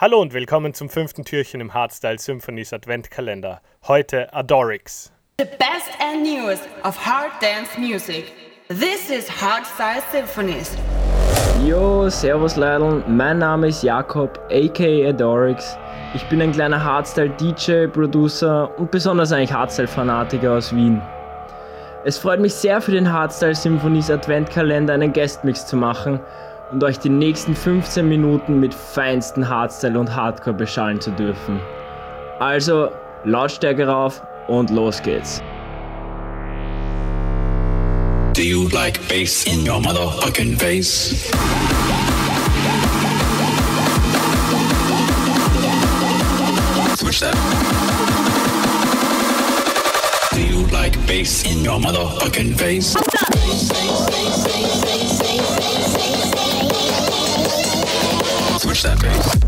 Hallo und willkommen zum fünften Türchen im Hardstyle Symphonies Adventkalender. Heute Adorix. The best and newest of hard dance music. This is Hardstyle Symphonies. Yo, servus Leidl, mein Name ist Jakob, aka Adorix. Ich bin ein kleiner Hardstyle-DJ, Producer und besonders eigentlich Hardstyle-Fanatiker aus Wien. Es freut mich sehr für den Hardstyle Symphonies Adventkalender einen Guestmix zu machen und euch die nächsten 15 Minuten mit feinsten Hardstyle und Hardcore beschallen zu dürfen. Also Lautstärke rauf und los geht's. Do you like bass in your motherfucking face? Switch that. Do you like bass in your motherfucking face? That bass.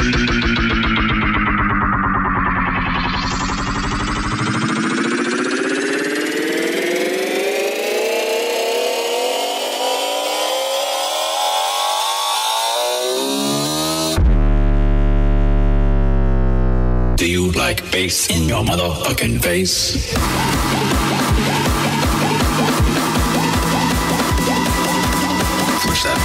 Do you like bass in your motherfucking face? Switch that.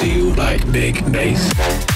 Do you like big bass?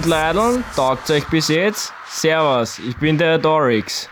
Und Leidl, taugt euch bis jetzt? Servus, ich bin der Dorix.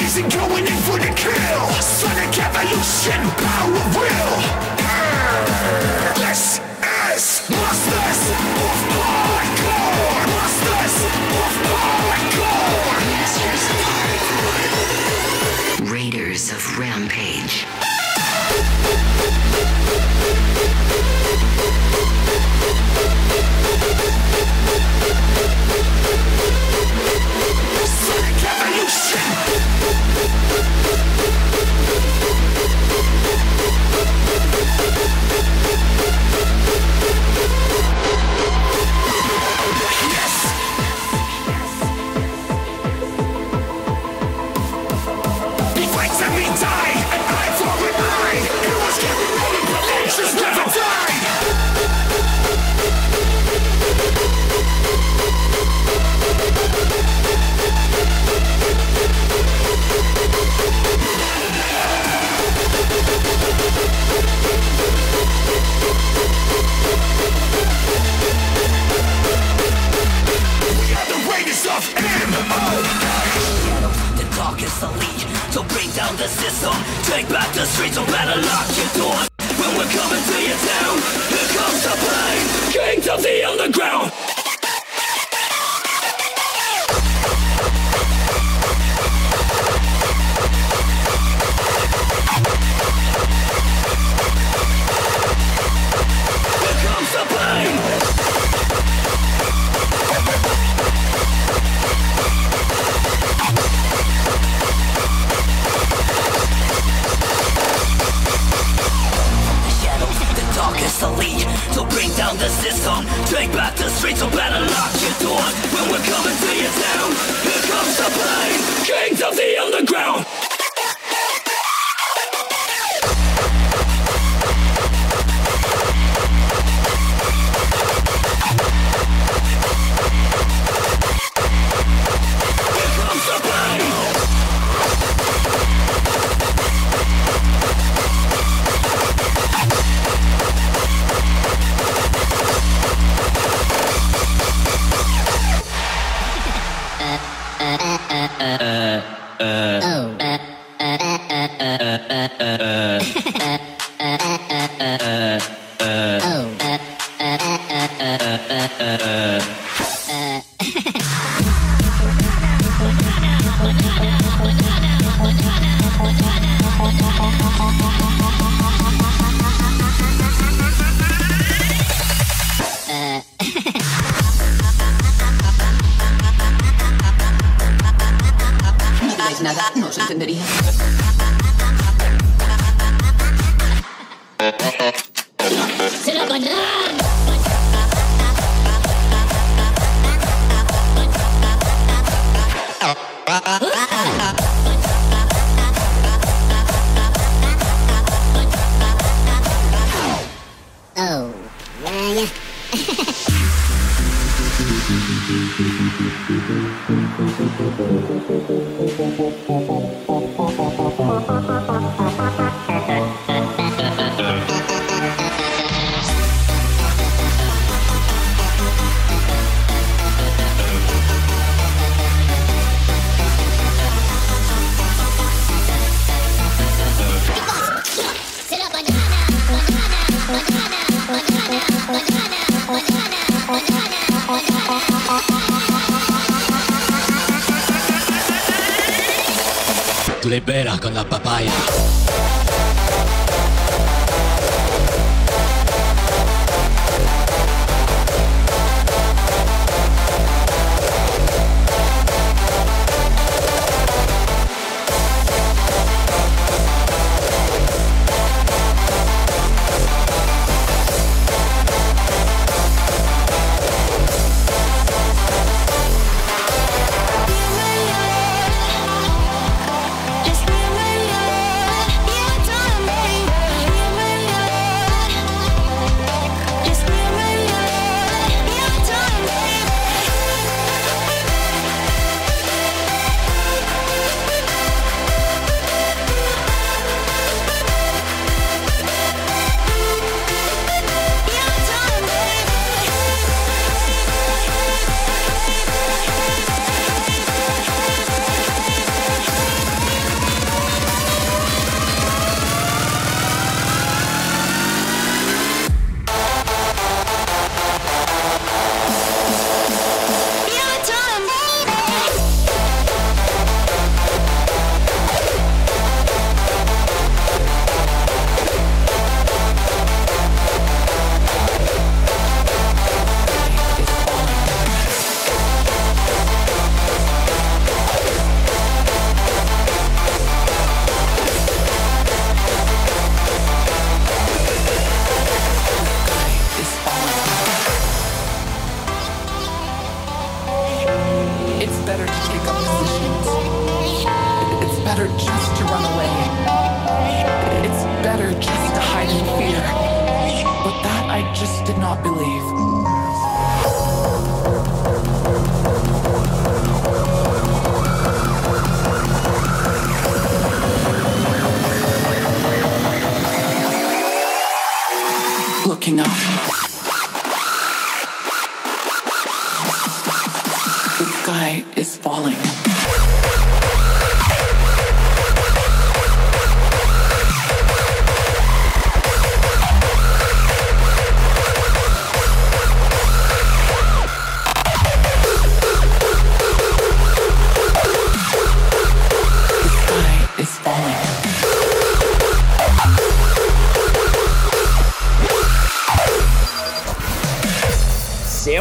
Rising, going in for the kill. Sonic evolution, power will. This is of of. Masters of. Raiders of Rampage. ground. Down the system. Take back the streets, so better lock your doors. When we're coming to your town Here comes the pain Kings of the underground sendiri. Silakan. Oh, yeah. banana, banana, banana. Libera con la papaya believe.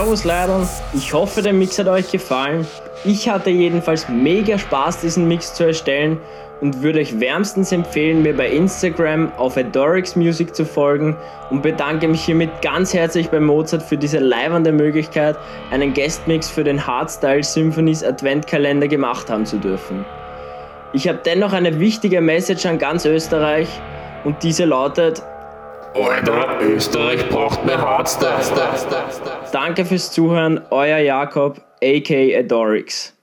Servus Leute, ich hoffe der Mix hat euch gefallen. Ich hatte jedenfalls mega Spaß diesen Mix zu erstellen und würde euch wärmstens empfehlen, mir bei Instagram auf Adorix Music zu folgen und bedanke mich hiermit ganz herzlich bei Mozart für diese leibende Möglichkeit, einen Guestmix für den Hardstyle Symphonies Adventkalender gemacht haben zu dürfen. Ich habe dennoch eine wichtige Message an ganz Österreich und diese lautet Alter, Österreich braucht mehr Hardstyle. Danke fürs Zuhören, euer Jakob, aka Adorix.